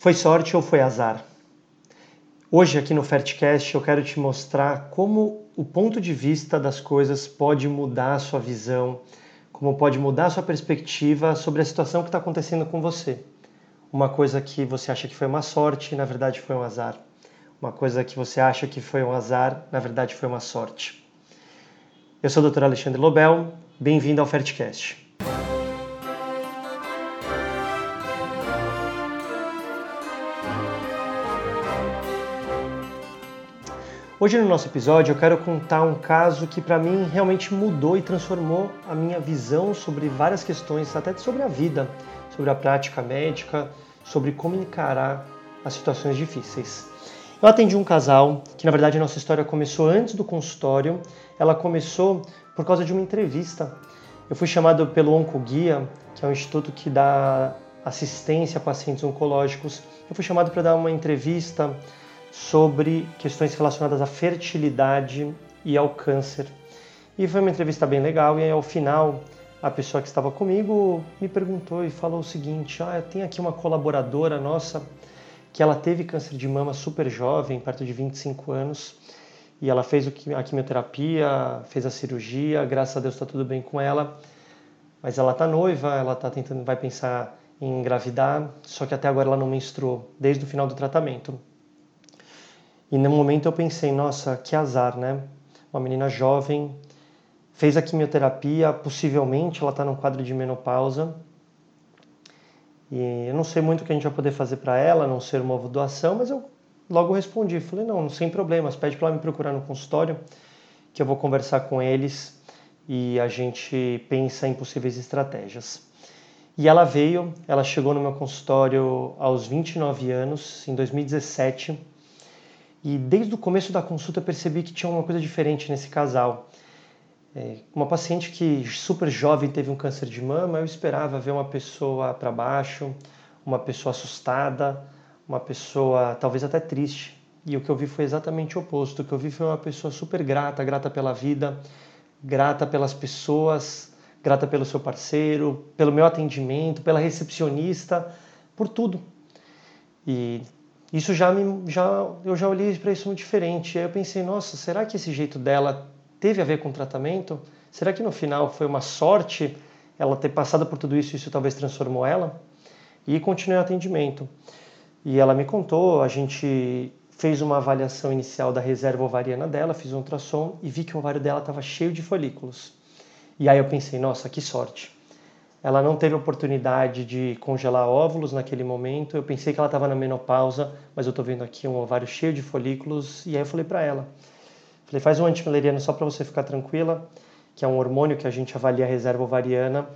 Foi sorte ou foi azar? Hoje aqui no Fertcast eu quero te mostrar como o ponto de vista das coisas pode mudar a sua visão, como pode mudar a sua perspectiva sobre a situação que está acontecendo com você. Uma coisa que você acha que foi uma sorte, na verdade foi um azar. Uma coisa que você acha que foi um azar, na verdade foi uma sorte. Eu sou o Dr. Alexandre Lobel, bem-vindo ao Fertcast. Hoje no nosso episódio eu quero contar um caso que para mim realmente mudou e transformou a minha visão sobre várias questões, até sobre a vida, sobre a prática médica, sobre como encarar as situações difíceis. Eu atendi um casal que na verdade a nossa história começou antes do consultório, ela começou por causa de uma entrevista. Eu fui chamado pelo Oncoguia, que é um instituto que dá assistência a pacientes oncológicos. Eu fui chamado para dar uma entrevista sobre questões relacionadas à fertilidade e ao câncer. E foi uma entrevista bem legal e aí, ao final a pessoa que estava comigo me perguntou e falou o seguinte: "Ah, tem aqui uma colaboradora nossa que ela teve câncer de mama super jovem, perto de 25 anos, e ela fez a quimioterapia, fez a cirurgia, graças a Deus está tudo bem com ela, mas ela está noiva, ela tá tentando, vai pensar em engravidar, só que até agora ela não menstruou, desde o final do tratamento. E no momento eu pensei, nossa, que azar, né? Uma menina jovem, fez a quimioterapia, possivelmente ela está num quadro de menopausa. E eu não sei muito o que a gente vai poder fazer para ela, não ser uma doação, mas eu logo respondi, falei, não, sem problemas, pede para ela me procurar no consultório, que eu vou conversar com eles e a gente pensa em possíveis estratégias. E ela veio, ela chegou no meu consultório aos 29 anos, em 2017, e desde o começo da consulta eu percebi que tinha uma coisa diferente nesse casal. É, uma paciente que super jovem teve um câncer de mama, eu esperava ver uma pessoa para baixo, uma pessoa assustada, uma pessoa talvez até triste. E o que eu vi foi exatamente o oposto. O que eu vi foi uma pessoa super grata, grata pela vida, grata pelas pessoas, grata pelo seu parceiro, pelo meu atendimento, pela recepcionista, por tudo. E isso já me já eu já olhei para isso muito diferente. Aí eu pensei, nossa, será que esse jeito dela teve a ver com o tratamento? Será que no final foi uma sorte ela ter passado por tudo isso e isso talvez transformou ela? E continuei o atendimento. E ela me contou, a gente fez uma avaliação inicial da reserva ovariana dela, fiz um ultrassom e vi que o ovário dela estava cheio de folículos. E aí eu pensei, nossa, que sorte. Ela não teve oportunidade de congelar óvulos naquele momento. Eu pensei que ela estava na menopausa, mas eu estou vendo aqui um ovário cheio de folículos. E aí eu falei para ela, falei, faz um antimileriano só para você ficar tranquila, que é um hormônio que a gente avalia a reserva ovariana,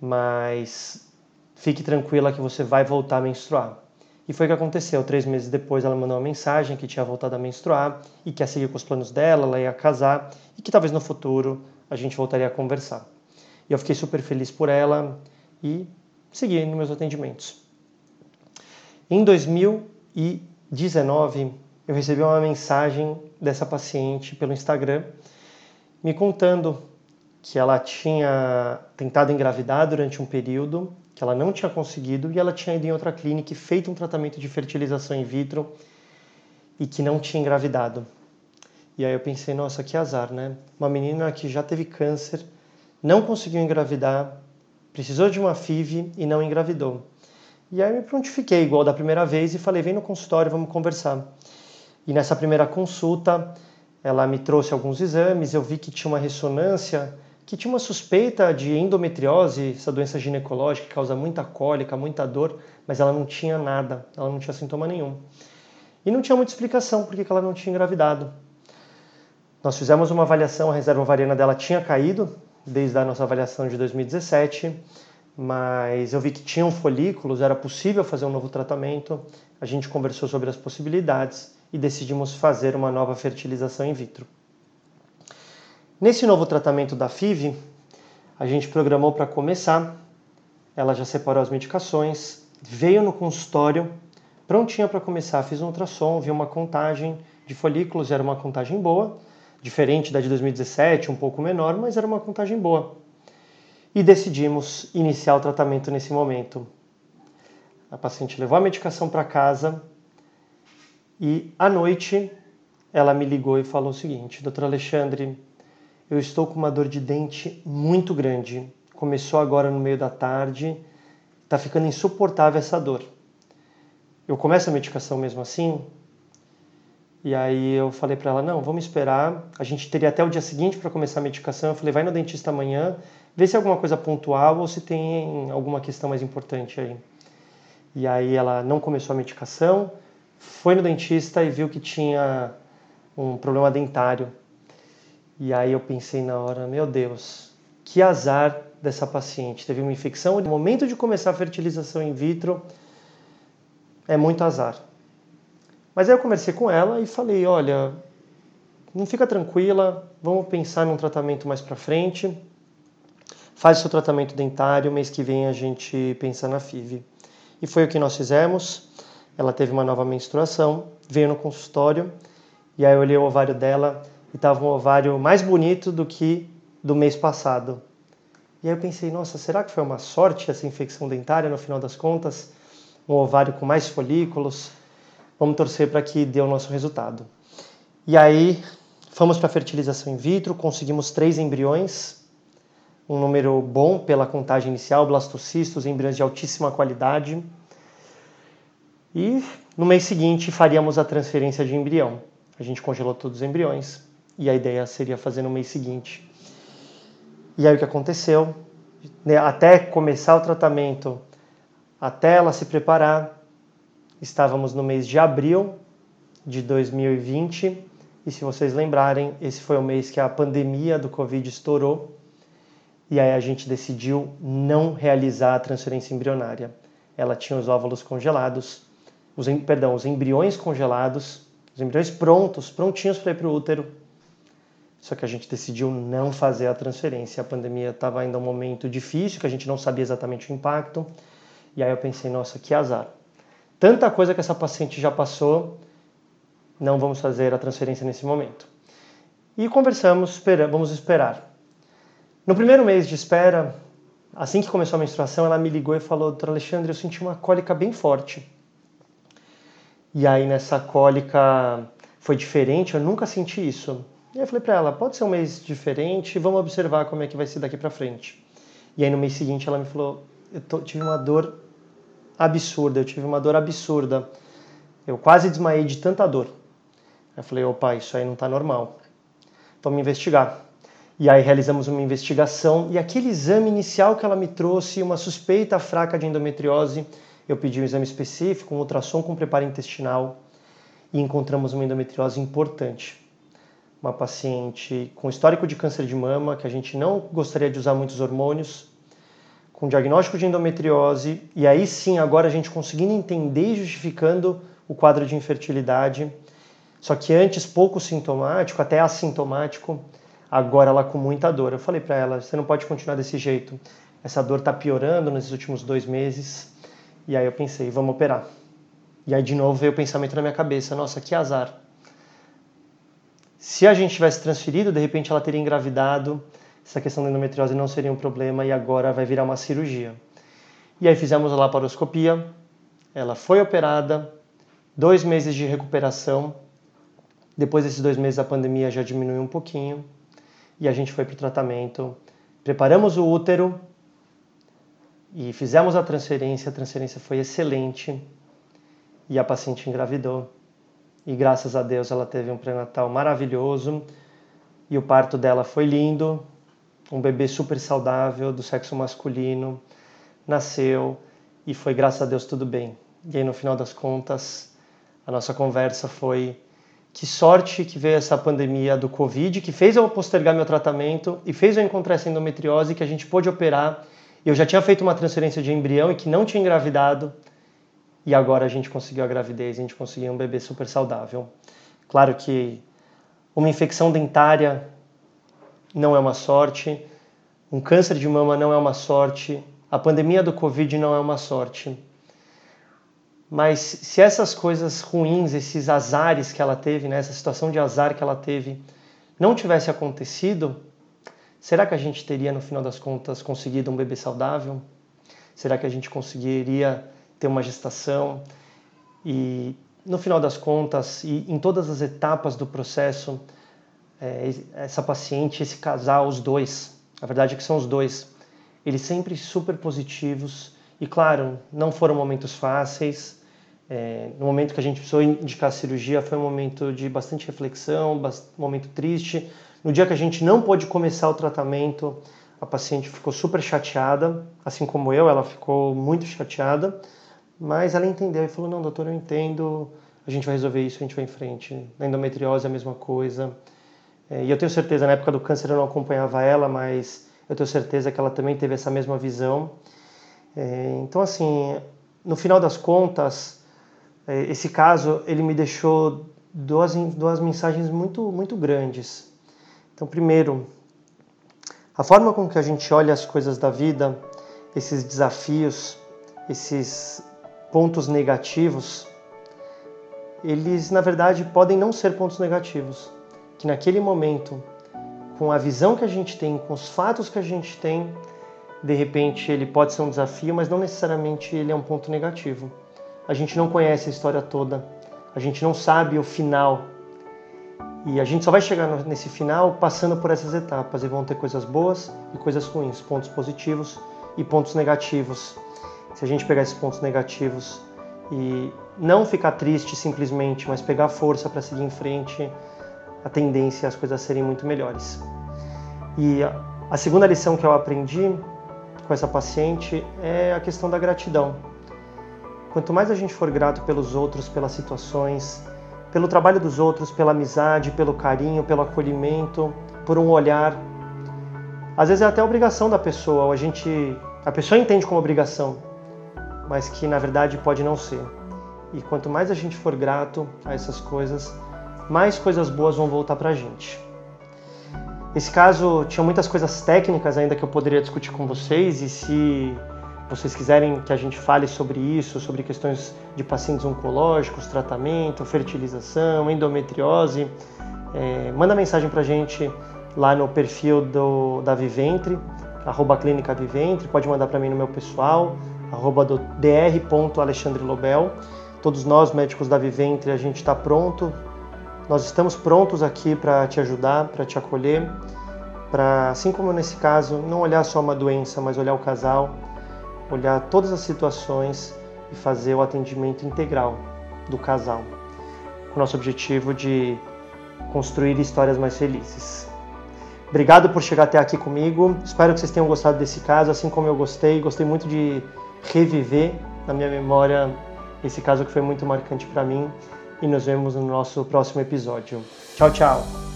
mas fique tranquila que você vai voltar a menstruar. E foi o que aconteceu. Três meses depois, ela mandou uma mensagem que tinha voltado a menstruar e que ia seguir com os planos dela, ela ia casar e que talvez no futuro a gente voltaria a conversar. E eu fiquei super feliz por ela e segui nos meus atendimentos. Em 2019, eu recebi uma mensagem dessa paciente pelo Instagram me contando que ela tinha tentado engravidar durante um período, que ela não tinha conseguido e ela tinha ido em outra clínica e feito um tratamento de fertilização in vitro e que não tinha engravidado. E aí eu pensei, nossa, que azar, né? Uma menina que já teve câncer não conseguiu engravidar, precisou de uma FIV e não engravidou. E aí me prontifiquei igual da primeira vez e falei: vem no consultório, vamos conversar. E nessa primeira consulta, ela me trouxe alguns exames, eu vi que tinha uma ressonância, que tinha uma suspeita de endometriose, essa doença ginecológica que causa muita cólica, muita dor, mas ela não tinha nada, ela não tinha sintoma nenhum. E não tinha muita explicação por que ela não tinha engravidado. Nós fizemos uma avaliação, a reserva ovariana dela tinha caído, desde a nossa avaliação de 2017, mas eu vi que tinham folículos, era possível fazer um novo tratamento. A gente conversou sobre as possibilidades e decidimos fazer uma nova fertilização in vitro. Nesse novo tratamento da FIV, a gente programou para começar. Ela já separou as medicações, veio no consultório, prontinha para começar. Fiz um ultrassom, vi uma contagem de folículos, era uma contagem boa diferente da de 2017, um pouco menor, mas era uma contagem boa. E decidimos iniciar o tratamento nesse momento. A paciente levou a medicação para casa e à noite ela me ligou e falou o seguinte: Doutor Alexandre, eu estou com uma dor de dente muito grande. Começou agora no meio da tarde, está ficando insuportável essa dor. Eu começo a medicação mesmo assim? E aí eu falei para ela: não, vamos esperar. A gente teria até o dia seguinte para começar a medicação. Eu falei: vai no dentista amanhã, vê se é alguma coisa pontual ou se tem alguma questão mais importante aí. E aí ela não começou a medicação, foi no dentista e viu que tinha um problema dentário. E aí eu pensei na hora, meu Deus, que azar dessa paciente. Teve uma infecção, no momento de começar a fertilização in vitro, é muito azar. Mas aí eu conversei com ela e falei, olha, não fica tranquila, vamos pensar num tratamento mais para frente. Faz seu tratamento dentário, mês que vem a gente pensa na FIV. E foi o que nós fizemos. Ela teve uma nova menstruação, veio no consultório, e aí eu olhei o ovário dela, e estava um ovário mais bonito do que do mês passado. E aí eu pensei, nossa, será que foi uma sorte essa infecção dentária no final das contas? Um ovário com mais folículos? Vamos torcer para que dê o nosso resultado. E aí fomos para a fertilização in vitro, conseguimos três embriões, um número bom pela contagem inicial, blastocistos, embriões de altíssima qualidade. E no mês seguinte faríamos a transferência de embrião. A gente congelou todos os embriões, e a ideia seria fazer no mês seguinte. E aí o que aconteceu? Né, até começar o tratamento, até ela se preparar, estávamos no mês de abril de 2020. E se vocês lembrarem, esse foi o mês que a pandemia do Covid estourou. E aí a gente decidiu não realizar a transferência embrionária. Ela tinha os óvulos congelados, os, perdão, os embriões congelados, os embriões prontos, prontinhos para ir para o útero, só que a gente decidiu não fazer a transferência. A pandemia estava ainda um momento difícil, que a gente não sabia exatamente o impacto. E aí eu pensei, nossa, que azar. Tanta coisa que essa paciente já passou, não vamos fazer a transferência nesse momento. E conversamos, vamos esperar. No primeiro mês de espera, assim que começou a menstruação, ela me ligou e falou: Doutor Alexandre, eu senti uma cólica bem forte. E aí nessa cólica foi diferente, eu nunca senti isso. E aí eu falei para ela, pode ser um mês diferente, vamos observar como é que vai ser daqui para frente. E aí no mês seguinte ela me falou, eu tô, tive uma dor absurda, eu tive uma dor absurda. Eu quase desmaiei de tanta dor. Eu falei, opa, isso aí não está normal. Vamos investigar. E aí realizamos uma investigação e aquele exame inicial que ela me trouxe, uma suspeita fraca de endometriose, eu pedi um exame específico, um ultrassom com preparo intestinal e encontramos uma endometriose importante uma paciente com histórico de câncer de mama, que a gente não gostaria de usar muitos hormônios, com diagnóstico de endometriose, e aí sim, agora a gente conseguindo entender e justificando o quadro de infertilidade, só que antes pouco sintomático, até assintomático, agora ela com muita dor. Eu falei para ela, você não pode continuar desse jeito, essa dor está piorando nesses últimos dois meses, e aí eu pensei, vamos operar. E aí de novo veio o pensamento na minha cabeça, nossa, que azar se a gente tivesse transferido, de repente ela teria engravidado, essa questão da endometriose não seria um problema e agora vai virar uma cirurgia. E aí fizemos a laparoscopia, ela foi operada, dois meses de recuperação. Depois desses dois meses a pandemia já diminuiu um pouquinho e a gente foi para o tratamento. Preparamos o útero e fizemos a transferência. A transferência foi excelente e a paciente engravidou e graças a Deus ela teve um pré-natal maravilhoso e o parto dela foi lindo, um bebê super saudável do sexo masculino, nasceu e foi graças a Deus tudo bem. E aí no final das contas, a nossa conversa foi que sorte que veio essa pandemia do Covid, que fez eu postergar meu tratamento e fez eu encontrar essa endometriose que a gente pôde operar. Eu já tinha feito uma transferência de embrião e que não tinha engravidado e agora a gente conseguiu a gravidez, a gente conseguiu um bebê super saudável. Claro que uma infecção dentária não é uma sorte, um câncer de mama não é uma sorte, a pandemia do Covid não é uma sorte. Mas se essas coisas ruins, esses azares que ela teve, né, essa situação de azar que ela teve, não tivesse acontecido, será que a gente teria, no final das contas, conseguido um bebê saudável? Será que a gente conseguiria ter uma gestação e no final das contas e em todas as etapas do processo, é, essa paciente, esse casal, os dois, a verdade é que são os dois, eles sempre super positivos e claro, não foram momentos fáceis. É, no momento que a gente precisou indicar a cirurgia foi um momento de bastante reflexão, um momento triste. No dia que a gente não pôde começar o tratamento, a paciente ficou super chateada, assim como eu, ela ficou muito chateada, mas ela entendeu e falou: Não, doutor, eu entendo, a gente vai resolver isso, a gente vai em frente. Na endometriose é a mesma coisa. É, e eu tenho certeza, na época do câncer eu não acompanhava ela, mas eu tenho certeza que ela também teve essa mesma visão. É, então, assim, no final das contas, é, esse caso ele me deixou duas, duas mensagens muito, muito grandes. Então, primeiro, a forma com que a gente olha as coisas da vida, esses desafios, esses pontos negativos, eles na verdade podem não ser pontos negativos. Que naquele momento, com a visão que a gente tem, com os fatos que a gente tem, de repente ele pode ser um desafio, mas não necessariamente ele é um ponto negativo. A gente não conhece a história toda, a gente não sabe o final e a gente só vai chegar nesse final passando por essas etapas e vão ter coisas boas e coisas ruins, pontos positivos e pontos negativos. Se a gente pegar esses pontos negativos e não ficar triste simplesmente, mas pegar força para seguir em frente, a tendência as coisas serem muito melhores. E a segunda lição que eu aprendi com essa paciente é a questão da gratidão. Quanto mais a gente for grato pelos outros, pelas situações, pelo trabalho dos outros, pela amizade, pelo carinho, pelo acolhimento, por um olhar. Às vezes é até obrigação da pessoa, a gente, a pessoa entende como obrigação, mas que na verdade pode não ser. E quanto mais a gente for grato a essas coisas, mais coisas boas vão voltar pra gente. Esse caso tinha muitas coisas técnicas ainda que eu poderia discutir com vocês e se vocês quiserem que a gente fale sobre isso, sobre questões de pacientes oncológicos, tratamento, fertilização, endometriose, é, manda mensagem para a gente lá no perfil do, da Viventre, arroba Clínica Viventre, pode mandar para mim no meu pessoal, arroba dr.alexandrelobel. Todos nós, médicos da Viventre, a gente está pronto, nós estamos prontos aqui para te ajudar, para te acolher, para, assim como nesse caso, não olhar só uma doença, mas olhar o casal, olhar todas as situações e fazer o atendimento integral do casal, com o nosso objetivo de construir histórias mais felizes. Obrigado por chegar até aqui comigo. Espero que vocês tenham gostado desse caso, assim como eu gostei. Gostei muito de reviver na minha memória esse caso que foi muito marcante para mim. E nos vemos no nosso próximo episódio. Tchau, tchau!